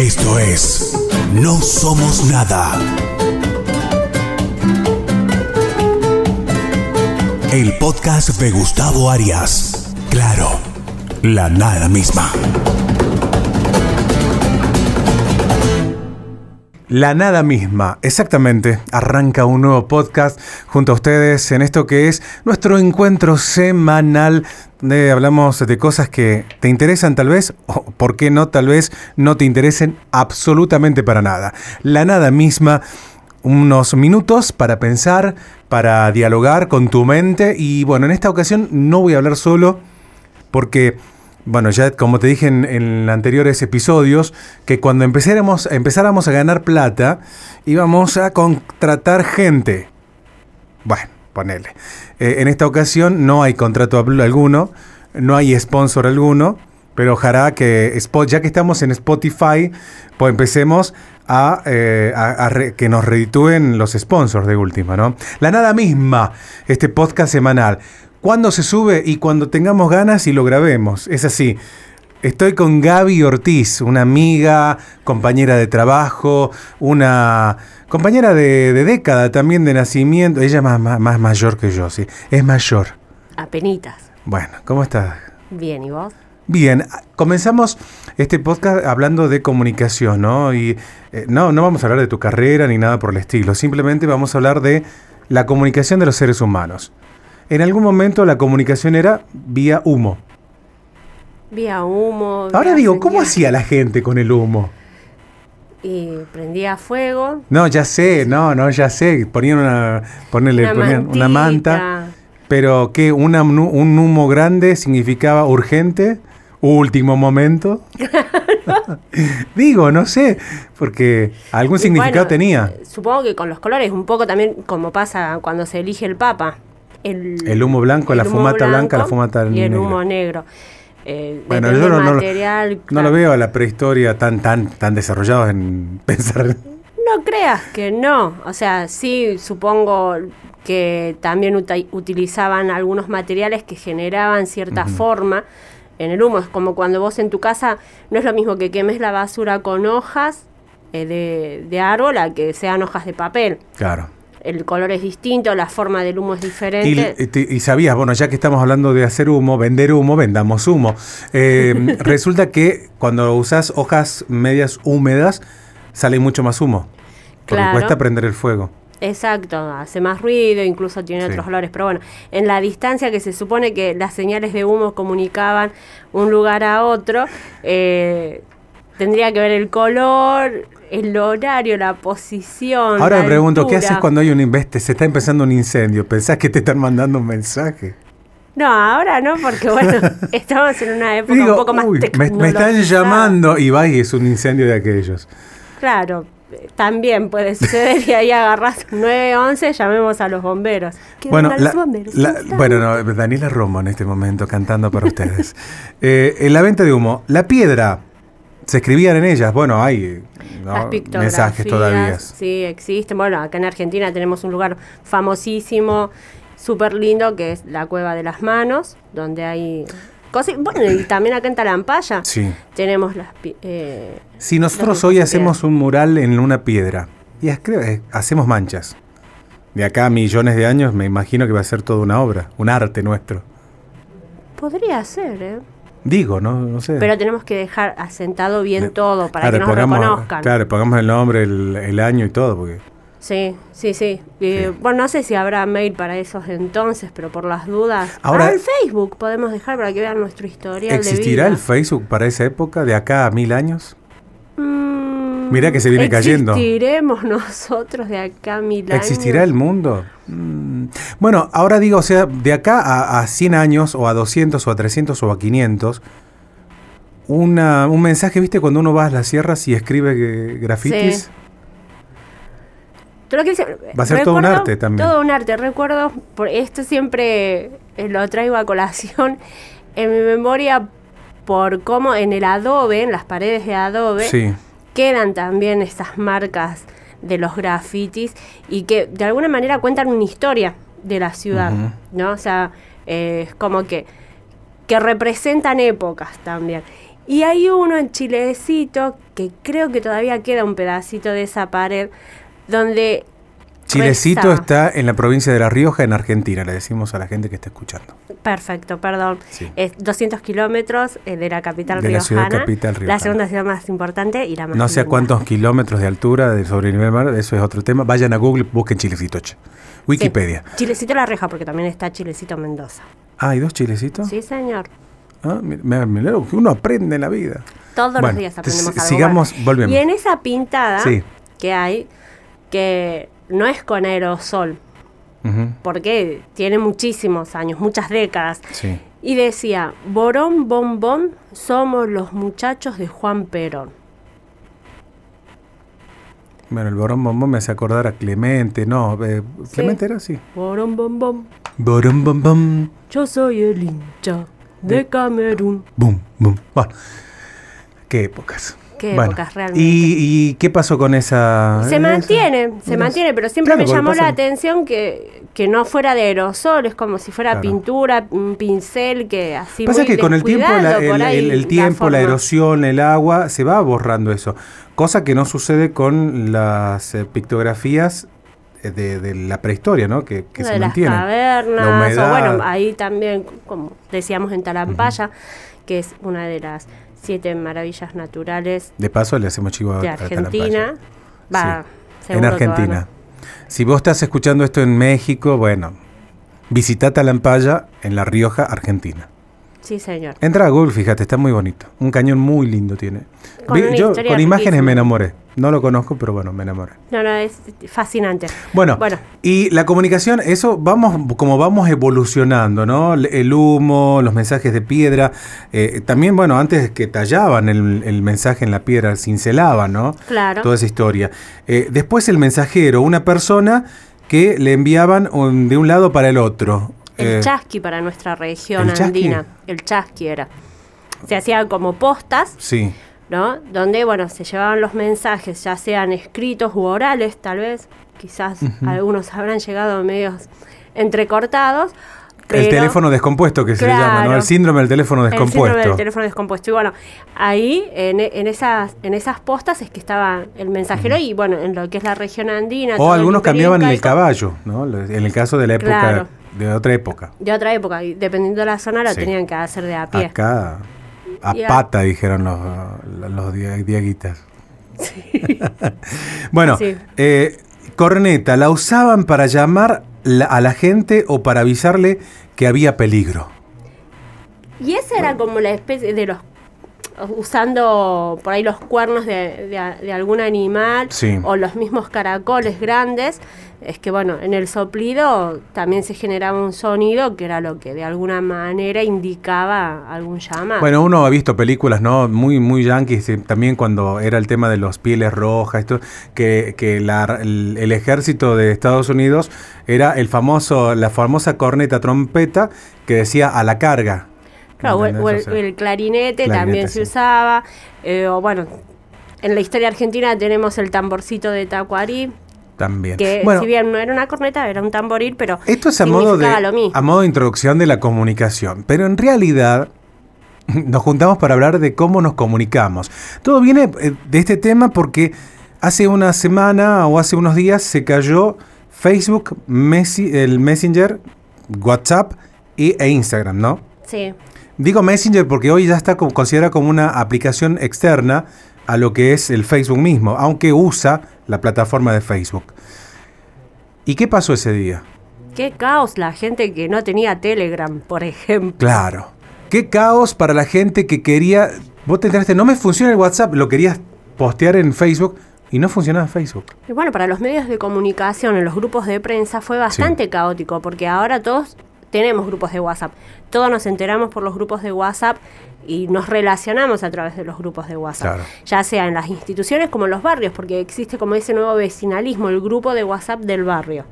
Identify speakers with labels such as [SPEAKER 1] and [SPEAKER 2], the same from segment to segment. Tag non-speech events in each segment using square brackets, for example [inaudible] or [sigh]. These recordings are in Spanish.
[SPEAKER 1] Esto es No Somos Nada. El podcast de Gustavo Arias. Claro, la nada misma.
[SPEAKER 2] La nada misma, exactamente. Arranca un nuevo podcast junto a ustedes en esto que es nuestro encuentro semanal donde hablamos de cosas que te interesan tal vez o por qué no tal vez no te interesen absolutamente para nada. La nada misma, unos minutos para pensar, para dialogar con tu mente y bueno, en esta ocasión no voy a hablar solo porque bueno, ya como te dije en, anteriores episodios, que cuando empezáramos, empezáramos a ganar plata, íbamos a contratar gente. Bueno, ponele. Eh, en esta ocasión no hay contrato alguno, no hay sponsor alguno, pero ojalá que, ya que estamos en Spotify, pues empecemos a, eh, que nos reditúen los sponsors de última, ¿no? La nada misma, este podcast semanal cuándo se sube y cuando tengamos ganas y lo grabemos. Es así. Estoy con Gaby Ortiz, una amiga, compañera de trabajo, una compañera de, de década también de nacimiento. Ella es más, más, más, mayor que yo, sí. Es mayor.
[SPEAKER 3] Apenitas.
[SPEAKER 2] Bueno, ¿cómo estás?
[SPEAKER 3] Bien, ¿y vos?
[SPEAKER 2] Bien, comenzamos este podcast hablando de comunicación, ¿no? Y eh, no, no vamos a hablar de tu carrera ni nada por el estilo. Simplemente vamos a hablar de la comunicación de los seres humanos. En algún momento la comunicación era vía humo.
[SPEAKER 3] Vía humo.
[SPEAKER 2] Ahora
[SPEAKER 3] vía
[SPEAKER 2] digo,
[SPEAKER 3] señal.
[SPEAKER 2] ¿cómo hacía la gente con el humo?
[SPEAKER 3] Y prendía fuego.
[SPEAKER 2] No, ya sé, no, no, ya sé. Ponían una, ponele,
[SPEAKER 3] Una
[SPEAKER 2] ponían una manta. Pero que una, un humo grande significaba urgente, último momento. [laughs] Digo, no sé, porque algún
[SPEAKER 3] Y
[SPEAKER 2] significado
[SPEAKER 3] bueno,
[SPEAKER 2] tenía.
[SPEAKER 3] Supongo que con los colores, un poco también como pasa cuando se elige el papa. El,
[SPEAKER 2] El humo blanco, la
[SPEAKER 3] humo
[SPEAKER 2] fumata blanca, la fumata
[SPEAKER 3] Y el
[SPEAKER 2] negra.
[SPEAKER 3] humo negro. Eh,
[SPEAKER 2] Bueno, yo no, no lo- no veo a la prehistoria tan, tan, tan desarrollados en [laughs] pensar.
[SPEAKER 3] No creas que no. O sea, sí supongo que también utilizaban algunos materiales que generaban cierta forma en el humo. Es como cuando vos en tu casa no es lo mismo que quemes la basura con hojas eh, de, de árbol a que sean hojas de papel.
[SPEAKER 2] Claro.
[SPEAKER 3] El color es distinto, la forma del humo es
[SPEAKER 2] Y,
[SPEAKER 3] diferente.
[SPEAKER 2] y- y sabías, bueno, ya que estamos hablando de hacer humo, vender humo, vendamos humo. Eh, [laughs] resulta que cuando usas hojas medias húmedas, sale mucho más humo. Porque
[SPEAKER 3] Claro.
[SPEAKER 2] cuesta prender el fuego.
[SPEAKER 3] Exacto, hace más ruido, incluso tiene
[SPEAKER 2] Sí.
[SPEAKER 3] otros olores, pero bueno, en la distancia que se supone que las señales de humo comunicaban un lugar a otro, eh, tendría que ver el color, el horario, la posición.
[SPEAKER 2] Ahora
[SPEAKER 3] la
[SPEAKER 2] me pregunto, ¿qué haces cuando hay un investe? Se está empezando un incendio. ¿Pensás que te están mandando un mensaje?
[SPEAKER 3] No, ahora no, porque bueno, [laughs] estamos en una época
[SPEAKER 2] Digo,
[SPEAKER 3] un poco más
[SPEAKER 2] uy, me, me están llamando y va y es un incendio de aquellos.
[SPEAKER 3] Claro, también puede suceder y ahí agarras un 911, llamemos a los bomberos. ¿Qué
[SPEAKER 2] Bueno, la-
[SPEAKER 3] los bomberos?
[SPEAKER 2] bueno no, Daniela Romo en este momento cantando para ustedes. [laughs] Eh, en la venta de humo, la piedra, se escribían en ellas, bueno, hay
[SPEAKER 3] pictografías,
[SPEAKER 2] mensajes todavía.
[SPEAKER 3] Sí, existen. Bueno, acá en Argentina tenemos un lugar famosísimo, súper lindo, que es la Cueva de las Manos, donde hay cosas. Bueno, y también acá en Talampaya
[SPEAKER 2] Sí.
[SPEAKER 3] tenemos las. eh,
[SPEAKER 2] Si nosotros hoy hacemos un mural en una piedra y eh, hacemos manchas, de acá a millones de años me imagino que va a ser toda una obra, un arte nuestro.
[SPEAKER 3] podría ser, ¿eh?
[SPEAKER 2] Digo, no, no sé.
[SPEAKER 3] Pero tenemos que dejar asentado bien todo para
[SPEAKER 2] Claro,
[SPEAKER 3] que nos
[SPEAKER 2] pongamos-
[SPEAKER 3] reconozcan.
[SPEAKER 2] Claro, pongamos el nombre, el, el año y todo, porque
[SPEAKER 3] Sí, sí, sí. Eh,
[SPEAKER 2] Sí.
[SPEAKER 3] Bueno, no sé si habrá mail para esos entonces, pero por las dudas.
[SPEAKER 2] Ahora-
[SPEAKER 3] Ah, el Facebook podemos dejar para que vean nuestro historial
[SPEAKER 2] ¿existirá
[SPEAKER 3] de
[SPEAKER 2] el
[SPEAKER 3] vida.
[SPEAKER 2] Facebook para esa época, de acá a mil años?
[SPEAKER 3] Mm,
[SPEAKER 2] Mirá que se viene cayendo.
[SPEAKER 3] ¿Existiremos [laughs] nosotros de acá a mil años?
[SPEAKER 2] ¿Existirá el mundo? Mm, Bueno, ahora digo, o sea, de acá a, a 100 años, o a 200, o a 300, o a 500, una, un mensaje, ¿viste? Cuando uno va a las sierras y escribe grafitis.
[SPEAKER 3] Sí. Todo lo que dice-
[SPEAKER 2] Va a ser todo un arte también.
[SPEAKER 3] Todo un arte. Recuerdo, por esto siempre eh, lo traigo a colación en mi memoria por cómo en el adobe, en las paredes de adobe,
[SPEAKER 2] Sí.
[SPEAKER 3] Quedan también estas marcas de los grafitis y que de alguna manera cuentan una historia de la ciudad. ¿no? O sea, eh, es como que que representan épocas también. Y hay uno en Chilecito, que creo que todavía queda un pedacito de esa pared, donde...
[SPEAKER 2] Chilecito está en la provincia de La Rioja, en Argentina, le decimos a la gente que está escuchando.
[SPEAKER 3] Perfecto, perdón.
[SPEAKER 2] Sí.
[SPEAKER 3] Es 200 kilómetros eh, de la capital
[SPEAKER 2] De la ciudad
[SPEAKER 3] riojana.
[SPEAKER 2] capital
[SPEAKER 3] La
[SPEAKER 2] riojana.
[SPEAKER 3] segunda ciudad más importante y la más
[SPEAKER 2] No sé a cuántos kilómetros de altura de sobre el nivel mar, eso es otro tema. Vayan a Google, busquen Chilecito.
[SPEAKER 3] Sí.
[SPEAKER 2] Wikipedia.
[SPEAKER 3] Chilecito La Reja, porque también está Chilecito Mendoza.
[SPEAKER 2] Ah, ¿hay dos chilecitos?
[SPEAKER 3] Sí, señor.
[SPEAKER 2] Ah, lo que uno aprende en la vida.
[SPEAKER 3] Todos los días aprendemos
[SPEAKER 2] entonces,
[SPEAKER 3] algo.
[SPEAKER 2] sigamos, volvemos.
[SPEAKER 3] Y en esa pintada
[SPEAKER 2] Sí.
[SPEAKER 3] que hay, que no es con aerosol, porque tiene muchísimos años, muchas décadas.
[SPEAKER 2] Sí.
[SPEAKER 3] Y decía, Borón Bombón, somos los muchachos de Juan Perón.
[SPEAKER 2] Bueno, el borón bombón me hace acordar a Clemente, no, eh, Clemente era así.
[SPEAKER 3] Borón Bombón,
[SPEAKER 2] Borón bombón,
[SPEAKER 3] yo soy el hincha de Camerún.
[SPEAKER 2] bum, bum. Bueno, qué épocas.
[SPEAKER 3] Qué
[SPEAKER 2] Bueno,
[SPEAKER 3] épocas realmente.
[SPEAKER 2] ¿Y, y qué pasó con esa?
[SPEAKER 3] Se
[SPEAKER 2] esa-
[SPEAKER 3] mantiene, se mantiene, pero siempre
[SPEAKER 2] claro,
[SPEAKER 3] me llamó la atención que, que no fuera de aerosol, es como si fuera
[SPEAKER 2] Claro.
[SPEAKER 3] pintura, un pincel que así
[SPEAKER 2] Pasa
[SPEAKER 3] muy
[SPEAKER 2] que con el tiempo, la- el,
[SPEAKER 3] ahí
[SPEAKER 2] el- el tiempo, la, erosión, el agua, se va borrando eso. Cosa que no sucede con las eh, pictografías eh, de, de la prehistoria, ¿no? Que, que
[SPEAKER 3] de
[SPEAKER 2] se
[SPEAKER 3] las
[SPEAKER 2] mantienen.
[SPEAKER 3] cavernas,
[SPEAKER 2] La humedad.
[SPEAKER 3] o bueno, ahí también, como decíamos en Talampaya, que es una de las siete maravillas naturales
[SPEAKER 2] De paso, le hacemos chivo
[SPEAKER 3] de
[SPEAKER 2] a
[SPEAKER 3] Argentina. Va,
[SPEAKER 2] Sí, en Argentina. Si vos estás escuchando esto en México, bueno, visita Talampaya en La Rioja, Argentina.
[SPEAKER 3] Sí, señor.
[SPEAKER 2] Entra a Google, fíjate, está muy bonito. Un cañón muy lindo tiene.
[SPEAKER 3] Con
[SPEAKER 2] Vi- yo con imágenes me enamoré. No lo conozco, pero bueno, me enamoré.
[SPEAKER 3] No, no, es fascinante.
[SPEAKER 2] Bueno,
[SPEAKER 3] Bueno.
[SPEAKER 2] y la comunicación, eso vamos, como vamos evolucionando, ¿no? El- humo, los mensajes de piedra. eh, también, bueno, antes que tallaban el, el mensaje en la piedra, cincelaban, ¿no?
[SPEAKER 3] Claro.
[SPEAKER 2] Toda esa historia. Eh, después el mensajero, una persona que le enviaban de un lado para el otro.
[SPEAKER 3] El
[SPEAKER 2] Eh,
[SPEAKER 3] chasqui para nuestra región
[SPEAKER 2] ¿el chasqui?
[SPEAKER 3] andina. El chasqui era. Se hacía como postas,
[SPEAKER 2] Sí,
[SPEAKER 3] ¿no? Donde, bueno, se llevaban los mensajes, ya sean escritos u orales, tal vez. Quizás algunos habrán llegado medios entrecortados.
[SPEAKER 2] el teléfono descompuesto que se llama, ¿no? El síndrome del teléfono
[SPEAKER 3] El síndrome
[SPEAKER 2] descompuesto.
[SPEAKER 3] del teléfono descompuesto. Y bueno, ahí en, en esas en esas postas es que estaba el mensajero y bueno, en lo que es la región andina.
[SPEAKER 2] O
[SPEAKER 3] el
[SPEAKER 2] algunos cambiaban el
[SPEAKER 3] incaico,
[SPEAKER 2] caballo, ¿no? En el caso de la época,
[SPEAKER 3] Claro.
[SPEAKER 2] de otra época.
[SPEAKER 3] De otra época, y dependiendo de la zona lo
[SPEAKER 2] Sí.
[SPEAKER 3] tenían que hacer de a pie.
[SPEAKER 2] Acá, a pata, dijeron los, los dia- diaguitas. [laughs] bueno,
[SPEAKER 3] Sí.
[SPEAKER 2] eh, corneta, ¿la usaban para llamar la- a la gente o para avisarle que había peligro?
[SPEAKER 3] Y esa era como la especie de los usando por ahí los cuernos de, de- de algún animal
[SPEAKER 2] Sí.
[SPEAKER 3] o los mismos caracoles grandes, es que bueno, en el soplido también se generaba un sonido que era lo que de alguna manera indicaba algún llamado.
[SPEAKER 2] Bueno, uno ha visto películas, ¿no? Muy, muy yanquis, eh, también cuando era el tema de los pieles rojas, esto, que, que la- el, el ejército de Estados Unidos era el famoso, la famosa corneta trompeta que decía a la carga.
[SPEAKER 3] Claro, o el, clarinete,
[SPEAKER 2] clarinete,
[SPEAKER 3] también se usaba, eh, o bueno, en la historia argentina tenemos el tamborcito de Tacuarí,
[SPEAKER 2] también.
[SPEAKER 3] que
[SPEAKER 2] Bueno,
[SPEAKER 3] si bien no era una corneta, era un tamboril, pero
[SPEAKER 2] Esto es a modo, de, a modo de introducción de la comunicación, pero en realidad [laughs] nos juntamos para hablar de cómo nos comunicamos. Todo viene eh, de este tema porque hace una semana o hace unos días se cayó Facebook, Messi- el Messenger, WhatsApp e Instagram, ¿no?
[SPEAKER 3] Sí,
[SPEAKER 2] Digo Messenger porque hoy ya está considerada como una aplicación externa a lo que es el Facebook mismo, aunque usa la plataforma de Facebook. ¿Y qué pasó ese día?
[SPEAKER 3] qué caos la gente que no tenía Telegram, por ejemplo.
[SPEAKER 2] Claro. Qué caos para la gente que quería. Vos te enteraste, no me funciona el WhatsApp, lo querías postear en Facebook y no funcionaba Facebook.
[SPEAKER 3] Y bueno, para los medios de comunicación, en los grupos de prensa, fue bastante caótico, porque ahora todos tenemos grupos de WhatsApp. Todos nos enteramos por los grupos de WhatsApp y nos relacionamos a través de los grupos de WhatsApp.
[SPEAKER 2] Claro.
[SPEAKER 3] Ya sea en las instituciones como en los barrios, porque existe como ese nuevo vecinalismo, el grupo de WhatsApp del barrio,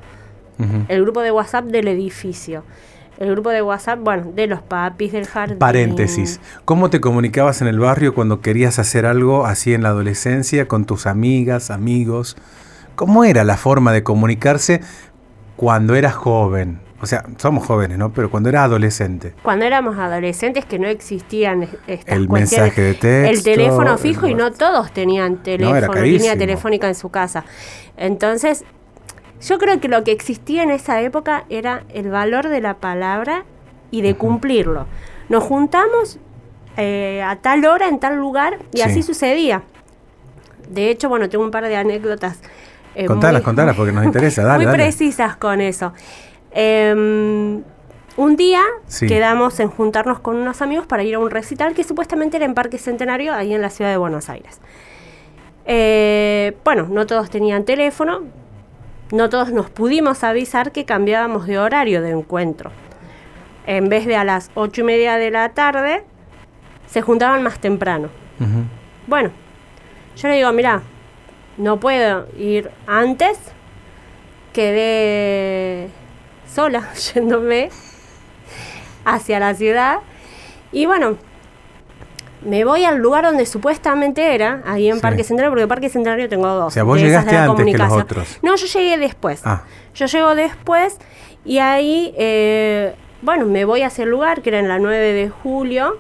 [SPEAKER 3] el grupo de WhatsApp del edificio, el grupo de WhatsApp, bueno, de los papis del jardín.
[SPEAKER 2] Paréntesis. ¿Cómo te comunicabas en el barrio cuando querías hacer algo así en la adolescencia con tus amigas, amigos? ¿Cómo era la forma de comunicarse cuando eras joven? O sea, somos jóvenes, ¿no? Pero cuando era adolescente.
[SPEAKER 3] Cuando éramos adolescentes que no existían es- estas
[SPEAKER 2] El
[SPEAKER 3] cuestiones.
[SPEAKER 2] mensaje de texto,
[SPEAKER 3] El teléfono
[SPEAKER 2] el
[SPEAKER 3] fijo y no todos tenían teléfono, línea
[SPEAKER 2] carísimo.
[SPEAKER 3] telefónica en su casa. Entonces, yo creo que lo que existía en esa época era el valor de la palabra y de cumplirlo. Nos juntamos eh, a tal hora, en tal lugar, y
[SPEAKER 2] Sí.
[SPEAKER 3] así sucedía. De hecho, bueno, tengo un par de anécdotas. eh,
[SPEAKER 2] Contalas,
[SPEAKER 3] muy-
[SPEAKER 2] contalas, porque nos [laughs] interesa, dale,
[SPEAKER 3] muy
[SPEAKER 2] dale.
[SPEAKER 3] precisas con eso. Em, un día
[SPEAKER 2] Sí.
[SPEAKER 3] quedamos en juntarnos con unos amigos para ir a un recital que supuestamente era en Parque Centenario, ahí en la ciudad de Buenos Aires. Eh, bueno, no todos tenían teléfono, no todos nos pudimos avisar que cambiábamos de horario de encuentro. En vez de a las ocho y media de la tarde, se juntaban más temprano. Bueno, yo le digo, mira, no puedo ir antes, quedé sola [laughs] yéndome hacia la ciudad y bueno, me voy al lugar donde supuestamente era, ahí en
[SPEAKER 2] Sí.
[SPEAKER 3] Parque Centenario, porque Parque Centenario tengo dos.
[SPEAKER 2] O sea, vos llegaste antes que los otros.
[SPEAKER 3] No, yo llegué después.
[SPEAKER 2] Ah.
[SPEAKER 3] Yo llego después y ahí, eh, bueno, me voy hacia el lugar que era en la 9 de julio,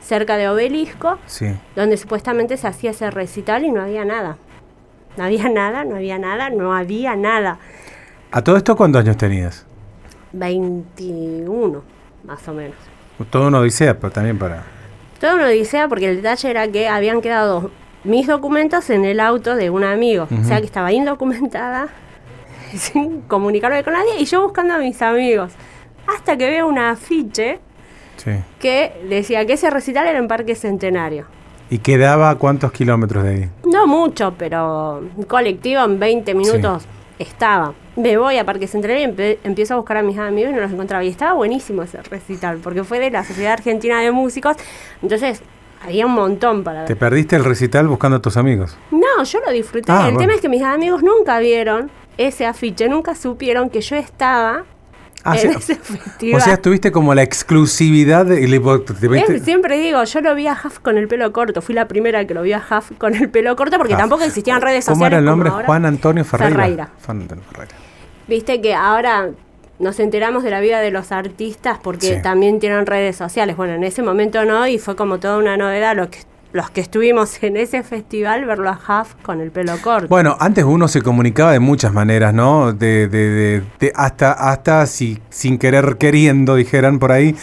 [SPEAKER 3] cerca de Obelisco,
[SPEAKER 2] Sí.
[SPEAKER 3] donde supuestamente se hacía ese recital y no había nada. No había [laughs] nada, no había nada, no había nada.
[SPEAKER 2] ¿A todo esto cuántos años tenías?
[SPEAKER 3] 21, más o menos.
[SPEAKER 2] Todo una odisea, pero también para...
[SPEAKER 3] Toda una odisea porque el detalle era que habían quedado mis documentos en el auto de un amigo. O sea que estaba indocumentada, [laughs] sin comunicarme con nadie, y yo buscando a mis amigos. Hasta que veo un afiche
[SPEAKER 2] Sí.
[SPEAKER 3] que decía que ese recital era en Parque Centenario.
[SPEAKER 2] ¿Y quedaba a cuántos kilómetros de ahí?
[SPEAKER 3] No mucho, pero un colectivo en 20 minutos estaba. Me voy a Parque Centenario y empiezo a buscar a mis amigos y no los encontraba. Y estaba buenísimo ese recital, porque fue de la Sociedad Argentina de Músicos. Entonces, había un montón para ver.
[SPEAKER 2] ¿Te perdiste el recital buscando a tus amigos?
[SPEAKER 3] No, yo lo disfruté.
[SPEAKER 2] Ah,
[SPEAKER 3] el
[SPEAKER 2] bueno.
[SPEAKER 3] tema es que mis amigos nunca vieron ese afiche, nunca supieron que yo estaba
[SPEAKER 2] Ah,
[SPEAKER 3] en
[SPEAKER 2] sí.
[SPEAKER 3] ese.
[SPEAKER 2] O sea, tuviste como la exclusividad de-
[SPEAKER 3] Eh, siempre digo, yo lo vi a Huff con el pelo corto. Fui la primera que lo vi a Huff con el pelo corto porque
[SPEAKER 2] Ah.
[SPEAKER 3] tampoco existían redes sociales.
[SPEAKER 2] ¿Cómo era el nombre? Juan Antonio Ferreira.
[SPEAKER 3] Ferreira.
[SPEAKER 2] Juan Antonio Ferreira.
[SPEAKER 3] Viste que ahora nos enteramos de la vida de los artistas porque
[SPEAKER 2] Sí.
[SPEAKER 3] también tienen redes sociales. Bueno, en ese momento no, y fue como toda una novedad lo que, los que estuvimos en ese festival, verlo a Huff con el pelo corto.
[SPEAKER 2] Bueno, antes uno se comunicaba de muchas maneras, ¿no? De, de- de- de- hasta, hasta si, sin querer queriendo, dijeran por ahí,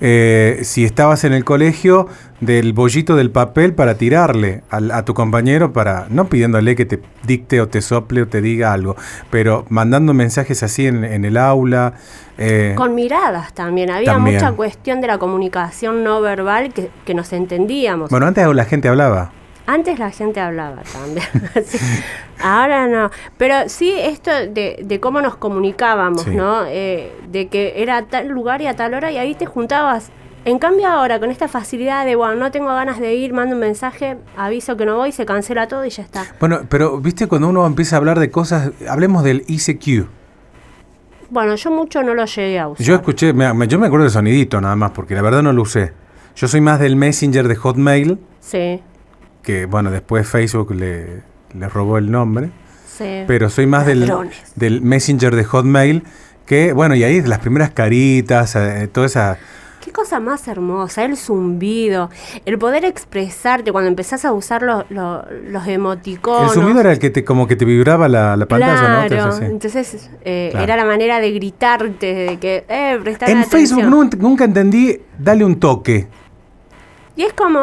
[SPEAKER 2] eh, si estabas en el colegio, del bollito del papel para tirarle al- a tu compañero, para no pidiéndole que te dicte o te sople o te diga algo, pero mandando mensajes así en, en el aula. eh,
[SPEAKER 3] Con miradas también. Había
[SPEAKER 2] También.
[SPEAKER 3] mucha cuestión de la comunicación no verbal que, que nos entendíamos.
[SPEAKER 2] bueno, antes la gente hablaba.
[SPEAKER 3] Antes la gente hablaba también. [laughs] sí. Ahora no. Pero sí esto de, de cómo nos comunicábamos,
[SPEAKER 2] Sí.
[SPEAKER 3] ¿no? Eh, de que era a tal lugar y a tal hora y ahí te juntabas. En cambio ahora, con esta facilidad de, bueno, no tengo ganas de ir, mando un mensaje, aviso que no voy, se cancela todo y ya está.
[SPEAKER 2] Bueno, pero viste cuando uno empieza a hablar de cosas, hablemos del ICQ.
[SPEAKER 3] Bueno, yo mucho no lo llegué a usar.
[SPEAKER 2] Yo escuché, me- yo me acuerdo del sonidito nada más, porque la verdad no lo usé. Yo soy más del Messenger de Hotmail,
[SPEAKER 3] Sí,
[SPEAKER 2] que bueno, después Facebook le, le robó el nombre,
[SPEAKER 3] sí.
[SPEAKER 2] pero soy más del, del Messenger de Hotmail, que bueno, y ahí las primeras caritas, eh, toda esa...
[SPEAKER 3] Qué cosa más hermosa, el zumbido, el poder expresarte cuando empezás a usar lo- lo- los emoticonos.
[SPEAKER 2] El zumbido era el que te, como que te vibraba la, la pantalla, ¿no?
[SPEAKER 3] Claro, entonces eh,
[SPEAKER 2] Claro.
[SPEAKER 3] era la manera de gritarte, de que, eh, prestar
[SPEAKER 2] En
[SPEAKER 3] atención.
[SPEAKER 2] Facebook nun- nunca entendí, dale un toque.
[SPEAKER 3] Y es como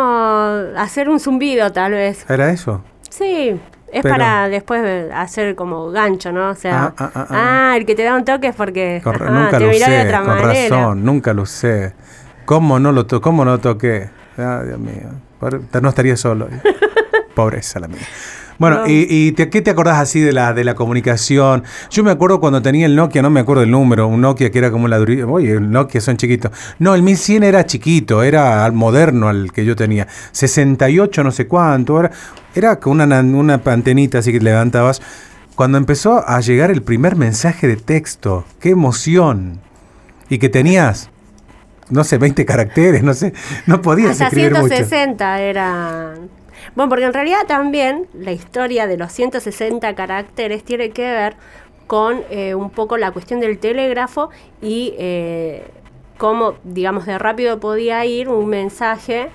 [SPEAKER 3] hacer un zumbido, tal vez.
[SPEAKER 2] ¿Era eso?
[SPEAKER 3] Sí, es
[SPEAKER 2] Pero-
[SPEAKER 3] para después hacer como gancho, ¿no? O sea,
[SPEAKER 2] Ah, ah, ah,
[SPEAKER 3] ah, el que te da un toque es porque
[SPEAKER 2] Con- nunca
[SPEAKER 3] te
[SPEAKER 2] lo
[SPEAKER 3] miró de otra
[SPEAKER 2] con
[SPEAKER 3] manera.
[SPEAKER 2] razón, nunca lo usé. ¿Cómo no lo, to cómo no toqué? Ah, Dios mío, no estaría solo. [laughs] Pobreza la mía. Bueno,
[SPEAKER 3] No.
[SPEAKER 2] ¿y, y te- qué te acordás así de la, de la comunicación? Yo me acuerdo cuando tenía el Nokia, no me acuerdo el número, un Nokia que era como la durilla. Oye, el Nokia son chiquitos. No, el 1100 era chiquito, era moderno al que yo tenía. 68 no sé cuánto, era, era con una, una antenita así que levantabas. Cuando empezó a llegar el primer mensaje de texto, qué emoción. Y que tenías, no sé, 20 caracteres, no sé, no podías
[SPEAKER 3] Hasta
[SPEAKER 2] escribir mucho.
[SPEAKER 3] 160 era... Bueno, porque en realidad también la historia de los 160 caracteres tiene que ver con eh, un poco la cuestión del telégrafo y eh, cómo, digamos, de rápido podía ir un mensaje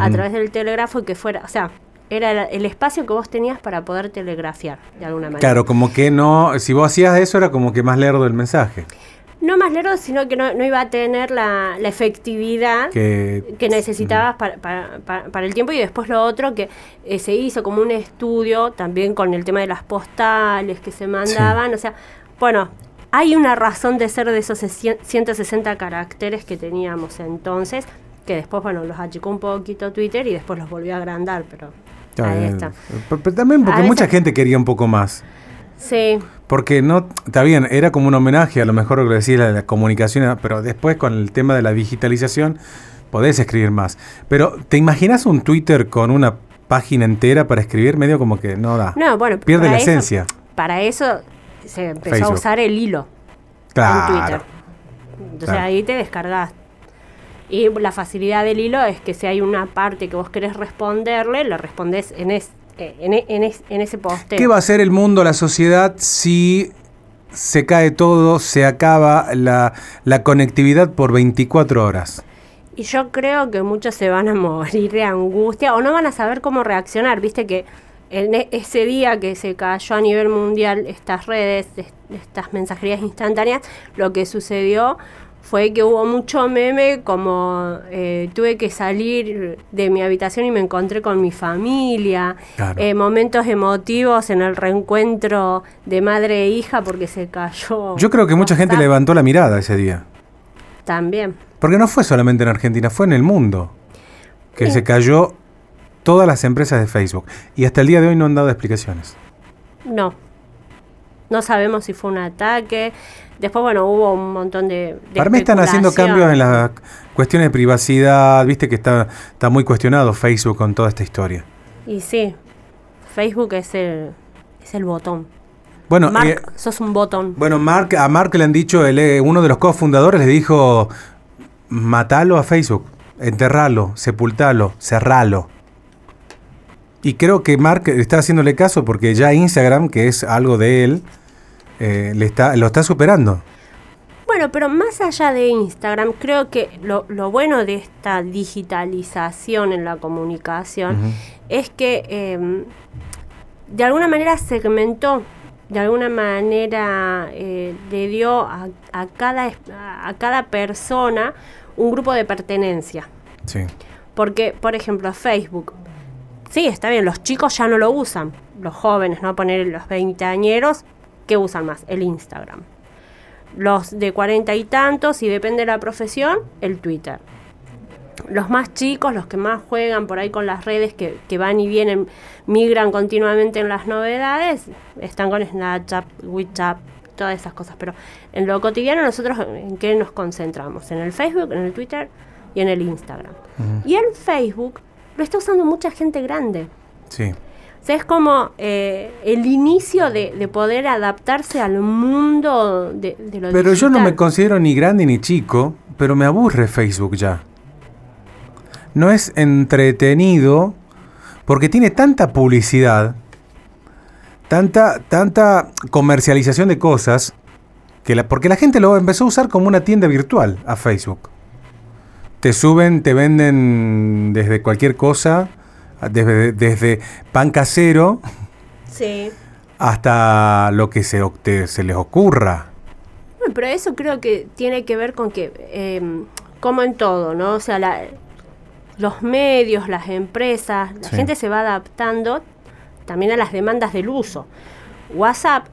[SPEAKER 3] a través del telégrafo y que fuera, o sea, era el, el espacio que vos tenías para poder telegrafiar de alguna manera.
[SPEAKER 2] Claro, como que no, si vos hacías eso era como que más lerdo el mensaje.
[SPEAKER 3] No más lerdo, sino que no, no iba a tener la, la efectividad
[SPEAKER 2] Que,
[SPEAKER 3] que necesitabas para, para- para- para el tiempo. Y después lo otro que eh, se hizo como un estudio también con el tema de las postales que se mandaban, o sea, bueno, hay una razón de ser de esos 100 160 caracteres que teníamos entonces, que después, bueno, los achicó un poquito Twitter y después los volvió a agrandar, pero ahí está.
[SPEAKER 2] pero- pero también porque
[SPEAKER 3] veces-
[SPEAKER 2] mucha gente quería un poco más.
[SPEAKER 3] Sí,
[SPEAKER 2] Porque no, está bien, era como un homenaje a lo mejor lo que decía la, la comunicación, pero después con el tema de la digitalización podés escribir más. Pero, ¿te imaginas un Twitter con una página entera para escribir? Medio como que no da.
[SPEAKER 3] no, bueno,
[SPEAKER 2] Pierde la
[SPEAKER 3] eso-
[SPEAKER 2] esencia.
[SPEAKER 3] Para eso se empezó
[SPEAKER 2] Facebook.
[SPEAKER 3] a usar el hilo.
[SPEAKER 2] Claro.
[SPEAKER 3] en Twitter. Entonces
[SPEAKER 2] Claro.
[SPEAKER 3] ahí te descargas. Y la facilidad del hilo es que si hay una parte que vos querés responderle, le respondés en, es, en, e- en en ese posteo.
[SPEAKER 2] ¿Qué va a hacer el mundo, la sociedad, si se cae todo, se acaba la, la conectividad por 24 horas?
[SPEAKER 3] Y yo creo que muchos se van a morir de angustia o no van a saber cómo reaccionar. Viste que en e- ese día que se cayó a nivel mundial estas redes, es- estas mensajerías instantáneas, lo que sucedió fue que hubo mucho meme como eh, tuve que salir de mi habitación y me encontré con mi familia,
[SPEAKER 2] Claro.
[SPEAKER 3] eh, momentos emotivos en el reencuentro de madre e hija porque se cayó.
[SPEAKER 2] Yo creo que mucha gente levantó la mirada ese día.
[SPEAKER 3] También.
[SPEAKER 2] Porque no fue solamente en Argentina, fue en el mundo. Que
[SPEAKER 3] Sí.
[SPEAKER 2] se cayó todas las empresas de Facebook. Y hasta el día de hoy no han dado explicaciones.
[SPEAKER 3] No. No sabemos si fue un ataque. Después, bueno, hubo un montón de. de
[SPEAKER 2] Para mí están haciendo cambios en las cuestiones de privacidad. Viste que está, está muy cuestionado Facebook con toda esta historia.
[SPEAKER 3] Y sí, Facebook es el, es el botón.
[SPEAKER 2] Bueno,
[SPEAKER 3] Mark,
[SPEAKER 2] eh,
[SPEAKER 3] sos un botón.
[SPEAKER 2] bueno Mark, a Mark le han dicho, el, uno de los cofundadores le dijo, matalo a Facebook, enterralo, sepultalo, cerralo. Y creo que Mark está haciéndole caso porque ya Instagram, que es algo de él, eh, le está, lo está superando.
[SPEAKER 3] Bueno, pero más allá de Instagram, creo que lo, lo bueno de esta digitalización en la comunicación es que eh, de alguna manera segmentó, de alguna manera eh, le dio a, a cada, a cada persona un grupo de pertenencia.
[SPEAKER 2] Sí.
[SPEAKER 3] Porque, por ejemplo, Facebook, sí, está bien, los chicos ya no lo usan, los jóvenes, ¿no? Poner los veinteañeros, ¿qué usan más? El Instagram. Los de cuarenta y tantos, y depende de la profesión, el Twitter. Los más chicos, los que más juegan por ahí con las redes, que, que van y vienen, migran continuamente en las novedades, están con Snapchat, WeChat, todas esas cosas. Pero en lo cotidiano nosotros en qué nos concentramos? En el Facebook, en el Twitter y en el Instagram. Y el Facebook lo está usando mucha gente grande.
[SPEAKER 2] Sí.
[SPEAKER 3] O sea, es como eh, el inicio de, de poder adaptarse al mundo de, de lo
[SPEAKER 2] Pero yo no me considero ni grande ni chico, pero me aburre Facebook ya. No es entretenido porque tiene tanta publicidad, tanta, tanta comercialización de cosas, que la, porque la gente lo empezó a usar como una tienda virtual a Facebook. Te suben, te venden desde cualquier cosa, desde, desde pan casero
[SPEAKER 3] Sí.
[SPEAKER 2] hasta lo que se, te- se les ocurra.
[SPEAKER 3] Bueno, pero eso creo que tiene que ver con que, eh, como en todo, ¿no? O sea, la- los medios, las empresas, la
[SPEAKER 2] Sí.
[SPEAKER 3] gente se va adaptando también a las demandas del uso. WhatsApp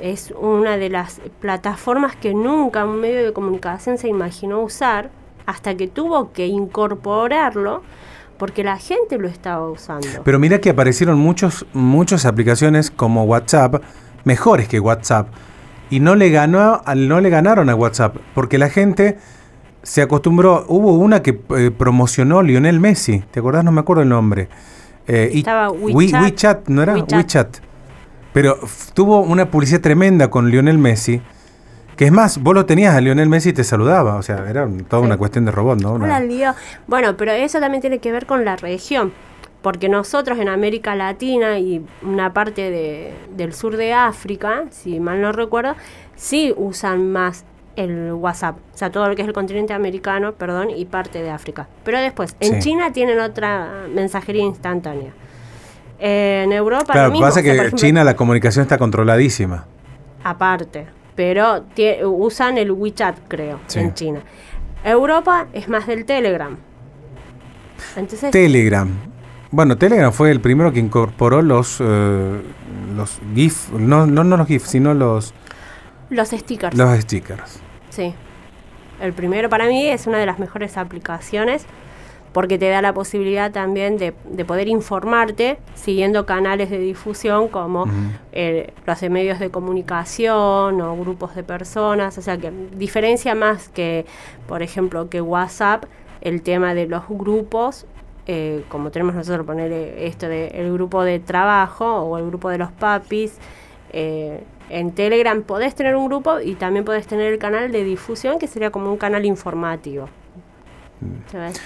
[SPEAKER 3] es una de las plataformas que nunca un medio de comunicación se imaginó usar hasta que tuvo que incorporarlo porque la gente lo estaba usando.
[SPEAKER 2] Pero mira que aparecieron muchos, muchas aplicaciones como WhatsApp, mejores que WhatsApp, y no le ganó, al- no le ganaron a WhatsApp, porque la gente se acostumbró. Hubo una que eh, promocionó Lionel Messi, ¿te acordás? No me acuerdo el nombre. Eh,
[SPEAKER 3] Estaba
[SPEAKER 2] We-
[SPEAKER 3] WeChat.
[SPEAKER 2] WeChat, ¿no era?
[SPEAKER 3] WeChat.
[SPEAKER 2] WeChat. Pero tuvo una publicidad tremenda con Lionel Messi. Que es más, vos lo tenías a Lionel Messi y te saludaba. O sea, era toda
[SPEAKER 3] Sí.
[SPEAKER 2] una cuestión de robot, ¿no? Una-
[SPEAKER 3] lío. Bueno, pero eso también tiene que ver con la región. porque nosotros en América Latina y una parte de, del sur de África, si mal no recuerdo, sí usan más el WhatsApp, o sea, todo lo que es el continente americano, perdón, y parte de África. Pero después, en
[SPEAKER 2] Sí.
[SPEAKER 3] China tienen otra mensajería instantánea. En Europa
[SPEAKER 2] Claro,
[SPEAKER 3] lo mismo,
[SPEAKER 2] pasa que en China la comunicación está controladísima.
[SPEAKER 3] aparte, pero usan el WeChat, creo,
[SPEAKER 2] Sí.
[SPEAKER 3] en China. Europa es más del Telegram. Entonces,
[SPEAKER 2] Telegram. Bueno, Telegram fue el primero que incorporó los eh, los GIF, no, no, no los GIF, sino los,
[SPEAKER 3] los stickers.
[SPEAKER 2] los stickers.
[SPEAKER 3] Sí. El primero para mí es una de las mejores aplicaciones porque te da la posibilidad también de, de poder informarte siguiendo canales de difusión como
[SPEAKER 2] Ujú.
[SPEAKER 3] eh, los de medios de comunicación o grupos de personas. O sea que diferencia más que, por ejemplo, que WhatsApp, el tema de los grupos, eh, como tenemos nosotros poner esto de el grupo de trabajo o el grupo de los papis. eh, en Telegram podés tener un grupo y también podés tener el canal de difusión que sería como un canal informativo. ¿Sabes?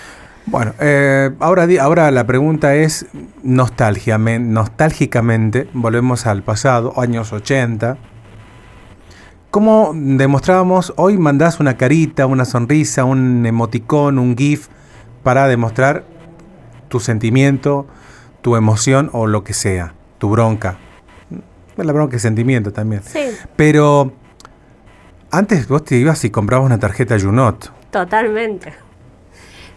[SPEAKER 2] Bueno, eh, ahora, ahora la pregunta es nostalgia, nostálgicamente, volvemos al pasado, años 80. ¿Cómo demostrábamos? Hoy mandás una carita, una sonrisa, un emoticón, un GIF para demostrar tu sentimiento, tu emoción o lo que sea, tu bronca. La bronca es sentimiento también.
[SPEAKER 3] Sí,
[SPEAKER 2] Pero antes vos te ibas y comprabas una tarjeta Junot.
[SPEAKER 3] totalmente.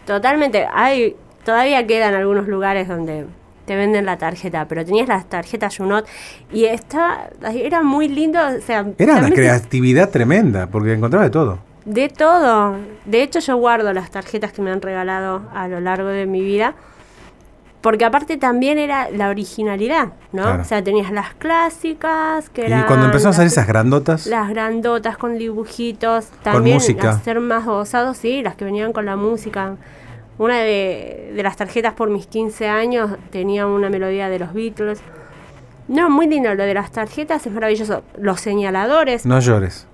[SPEAKER 3] Totalmente. Hay, todavía quedan algunos lugares donde te venden la tarjeta, pero tenías las tarjetas Junot y está, era muy lindo. O sea,
[SPEAKER 2] Era una creatividad tremenda, porque encontraba de todo.
[SPEAKER 3] De todo. De hecho, yo guardo las tarjetas que me han regalado a lo largo de mi vida. Porque aparte también era la originalidad, ¿no?
[SPEAKER 2] Claro.
[SPEAKER 3] O sea, tenías las clásicas, que
[SPEAKER 2] Y
[SPEAKER 3] eran...
[SPEAKER 2] cuando empezaron a salir esas grandotas,
[SPEAKER 3] Las grandotas con dibujitos. También las ser más osados, sí, las que venían con la música. Una de, de las tarjetas por mis 15 años tenía una melodía de los Beatles. No, muy lindo. Lo de las tarjetas es maravilloso. Los señaladores.
[SPEAKER 2] no llores.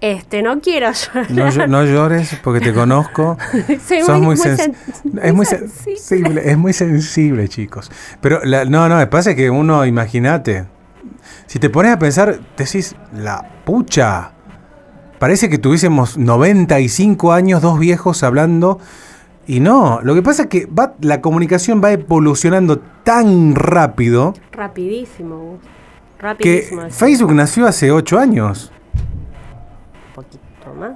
[SPEAKER 3] Este, no quiero [laughs] llorar.
[SPEAKER 2] No, no llores porque te conozco. [laughs]
[SPEAKER 3] Soy
[SPEAKER 2] Sos
[SPEAKER 3] muy, sen-
[SPEAKER 2] es muy sensible. Es muy sensible, chicos. Pero la- no, no, me pasa que uno, imagínate, si te pones a pensar, decís, la pucha. Parece que tuviésemos 95 años, dos viejos hablando. Y no, lo que pasa es que va, la comunicación va evolucionando tan rápido
[SPEAKER 3] Rapidísimo,
[SPEAKER 2] que
[SPEAKER 3] Rapidísimo. así.
[SPEAKER 2] Facebook nació hace 8 años.
[SPEAKER 3] Más.